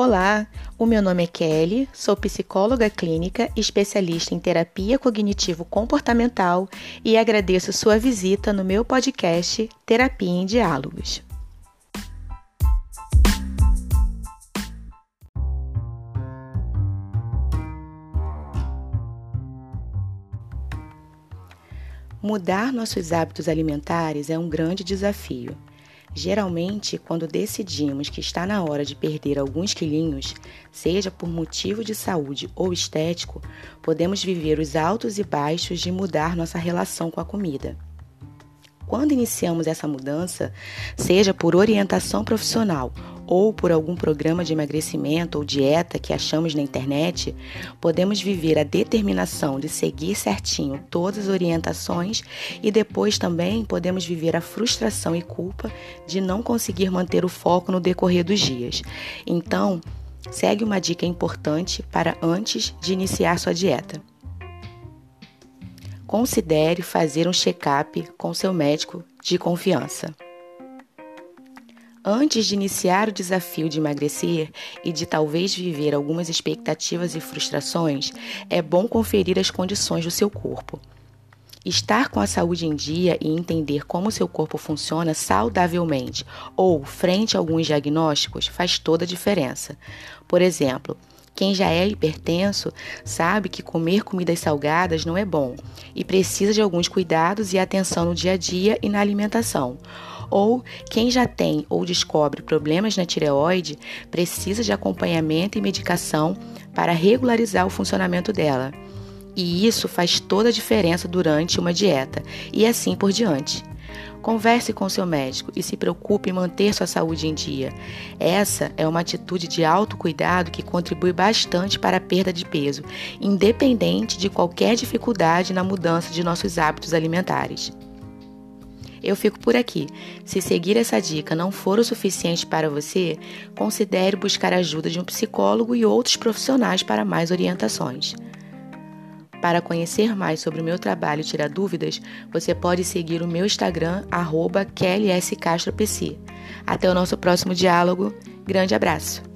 Olá, o meu nome é Kelly, sou psicóloga clínica, especialista em terapia cognitivo-comportamental e agradeço sua visita no meu podcast Terapia em Diálogos. Mudar nossos hábitos alimentares é um grande desafio. Geralmente, quando decidimos que está na hora de perder alguns quilinhos, seja por motivo de saúde ou estético, podemos viver os altos e baixos de mudar nossa relação com a comida. Quando iniciamos essa mudança, seja por orientação profissional ou por algum programa de emagrecimento ou dieta que achamos na internet, podemos viver a determinação de seguir certinho todas as orientações e depois também podemos viver a frustração e culpa de não conseguir manter o foco no decorrer dos dias. Então, segue uma dica importante para antes de iniciar sua dieta. Considere fazer um check-up com seu médico de confiança. Antes de iniciar o desafio de emagrecer e de talvez viver algumas expectativas e frustrações, é bom conferir as condições do seu corpo. Estar com a saúde em dia e entender como seu corpo funciona saudavelmente ou frente a alguns diagnósticos faz toda a diferença. Por exemplo, quem já é hipertenso sabe que comer comidas salgadas não é bom e precisa de alguns cuidados e atenção no dia a dia e na alimentação. Ou quem já tem ou descobre problemas na tireoide precisa de acompanhamento e medicação para regularizar o funcionamento dela. E isso faz toda a diferença durante uma dieta, e assim por diante. Converse com seu médico e se preocupe em manter sua saúde em dia. Essa é uma atitude de autocuidado que contribui bastante para a perda de peso, independente de qualquer dificuldade na mudança de nossos hábitos alimentares. Eu fico por aqui. Se seguir essa dica não for o suficiente para você, considere buscar a ajuda de um psicólogo e outros profissionais para mais orientações. Para conhecer mais sobre o meu trabalho e tirar dúvidas, você pode seguir o meu Instagram, arroba Até o nosso próximo diálogo. Grande abraço!